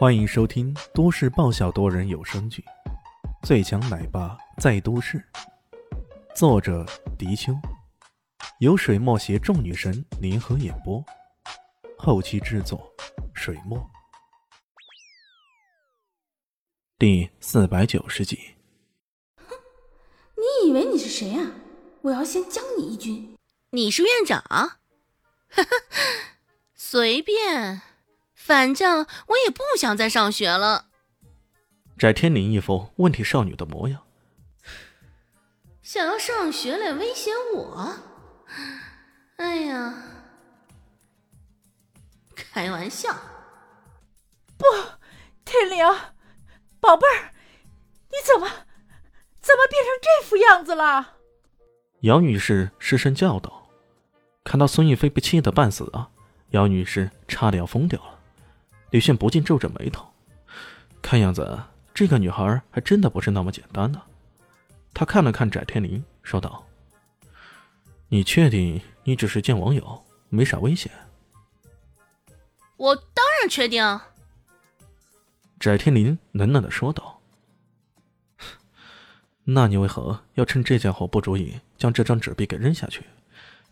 欢迎收听都市爆笑多人有声剧《最强奶爸在都市》，作者：迪秋，由水墨携众女神联合演播，后期制作：水墨。第四百九十集。哼，你以为你是谁啊？我要先将你一军。你是院长？哈哈，随便。反正我也不想再上学了。翟天临一副问题少女的模样，想要上学来威胁我？哎呀，开玩笑！不，天灵，宝贝儿，你怎么怎么变成这副样子了？姚女士失声叫道。看到孙逸飞被气得半死啊，姚女士差点要疯掉了。李炫不禁皱着眉头，看样子这个女孩还真的不是那么简单的。他看了看翟天临，说道：“你确定你只是见网友，没啥危险？”我当然确定。翟天林冷冷的说道：“那你为何要趁这家伙不注意，将这张纸币给扔下去？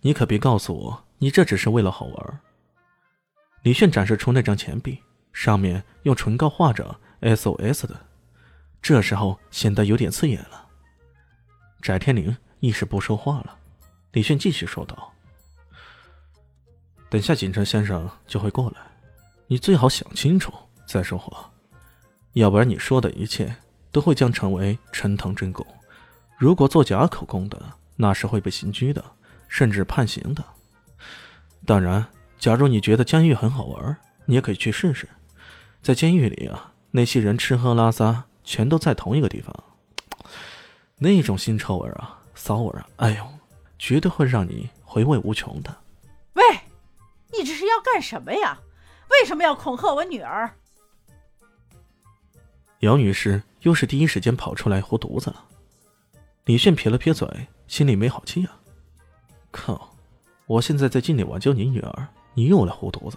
你可别告诉我，你这只是为了好玩。”李炫展示出那张钱币。上面用唇膏画着 SOS 的，这时候显得有点刺眼了。翟天临一时不说话了。李炫继续说道：“等下警察先生就会过来，你最好想清楚再说话，要不然你说的一切都会将成为呈堂证供。如果做假口供的，那是会被刑拘的，甚至判刑的。当然，假如你觉得监狱很好玩，你也可以去试试。”在监狱里啊，那些人吃喝拉撒全都在同一个地方，那种腥臭味啊、骚味啊，哎呦，绝对会让你回味无穷的。喂，你这是要干什么呀？为什么要恐吓我女儿？姚女士又是第一时间跑出来护犊子了。李炫撇了撇嘴，心里没好气啊。靠，我现在在尽力挽救你女儿，你又来护犊子。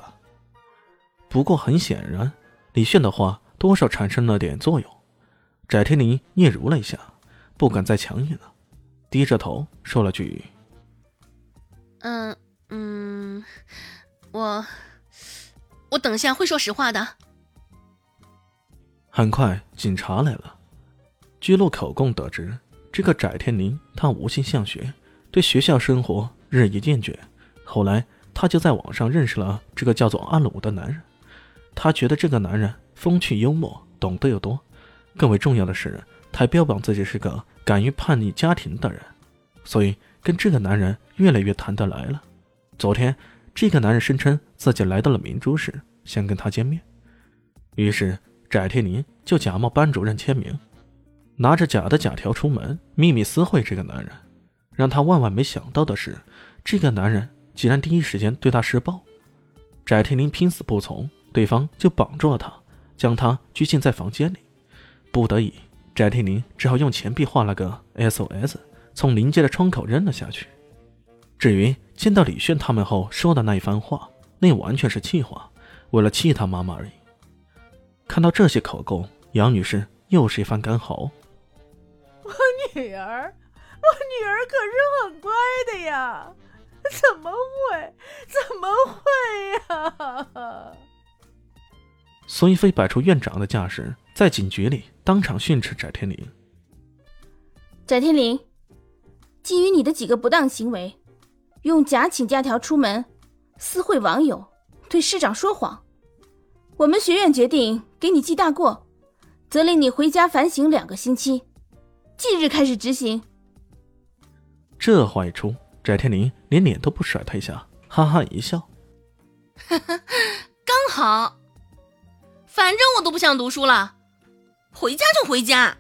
不过很显然。李炫的话多少产生了点作用，翟天临嗫嚅了一下，不敢再强硬了，低着头说了句：“嗯嗯，我我等下会说实话的。”很快，警察来了，据录口供得知，这个翟天临他无心向学，对学校生活日益厌倦，后来他就在网上认识了这个叫做阿鲁的男人。他觉得这个男人风趣幽默，懂得又多，更为重要的是，他标榜自己是个敢于叛逆家庭的人，所以跟这个男人越来越谈得来了。昨天，这个男人声称自己来到了明珠市，想跟他见面，于是翟天临就假冒班主任签名，拿着假的假条出门，秘密私会这个男人。让他万万没想到的是，这个男人竟然第一时间对他施暴，翟天临拼死不从。对方就绑住了他，将他拘禁在房间里。不得已，翟天临只好用钱币画了个 SOS，从临街的窗口扔了下去。至于见到李炫他们后说的那一番话，那完全是气话，为了气他妈妈而已。看到这些口供，杨女士又是一番干嚎：“我女儿，我女儿可是很乖的呀，怎么会？怎么会呀？”孙一飞摆出院长的架势，在警局里当场训斥翟天临。翟天临，基于你的几个不当行为，用假请假条出门，私会网友，对市长说谎，我们学院决定给你记大过，责令你回家反省两个星期，即日开始执行。这话一出，翟天临连脸都不甩他一下，哈哈一笑，哈哈，刚好。反正我都不想读书了，回家就回家。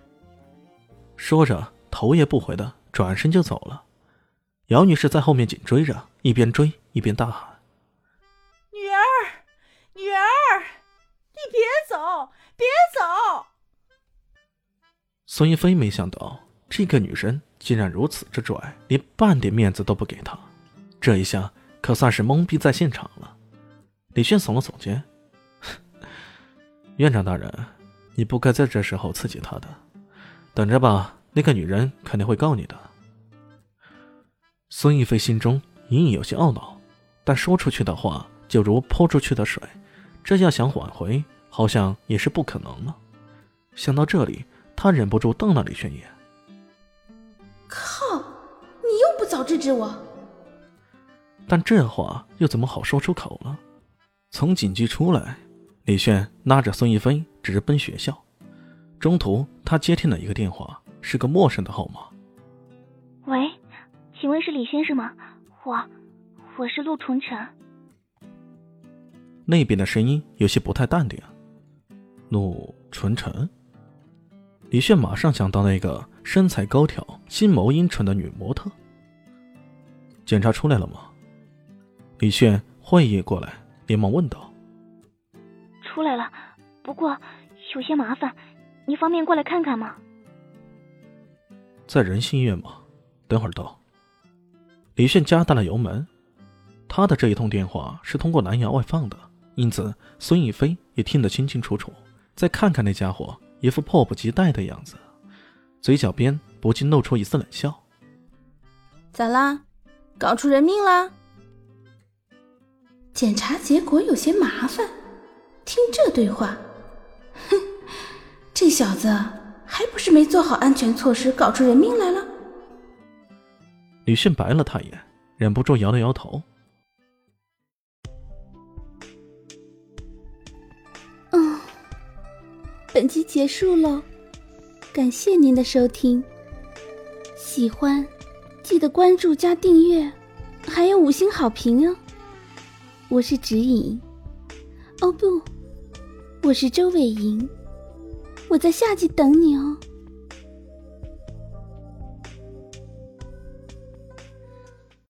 说着，头也不回的转身就走了。姚女士在后面紧追着，一边追一边大喊：“女儿，女儿，你别走，别走！”孙一飞没想到这个女生竟然如此之拽，连半点面子都不给他，这一下可算是懵逼在现场了。李炫耸了耸肩。院长大人，你不该在这时候刺激他的。等着吧，那个女人肯定会告你的。孙逸飞心中隐隐有些懊恼，但说出去的话就如泼出去的水，这要想挽回，好像也是不可能了。想到这里，他忍不住瞪了李轩一眼。靠！你又不早制止我。但这话又怎么好说出口呢？从警局出来，李炫拉着孙一飞直奔学校。中途，他接听了一个电话，是个陌生的号码。喂，请问是李先生吗？我，我是陆纯晨。那边的声音有些不太淡定。陆纯晨。李炫马上想到那个身材高挑、心眸阴沉的女模特。检查出来了吗？李炫会意过来，连忙问道：“出来了，不过有些麻烦，你方便过来看看吗？”在仁心医院吗？等会儿到。李炫加大了油门。他的这一通电话是通过蓝牙外放的，因此孙逸飞也听得清清楚楚。再看看那家伙。一副迫不及待的样子，嘴角边不禁露出一丝冷笑。咋啦？搞出人命啦？检查结果有些麻烦。听这对话，哼，这小子还不是没做好安全措施，搞出人命来了？李迅白了他一眼，忍不住摇了摇头。嗯本集结束喽，感谢您的收听。喜欢记得关注加订阅，还有五星好评哦。我是指引，哦不，我是周伟莹，我在夏季等你哦。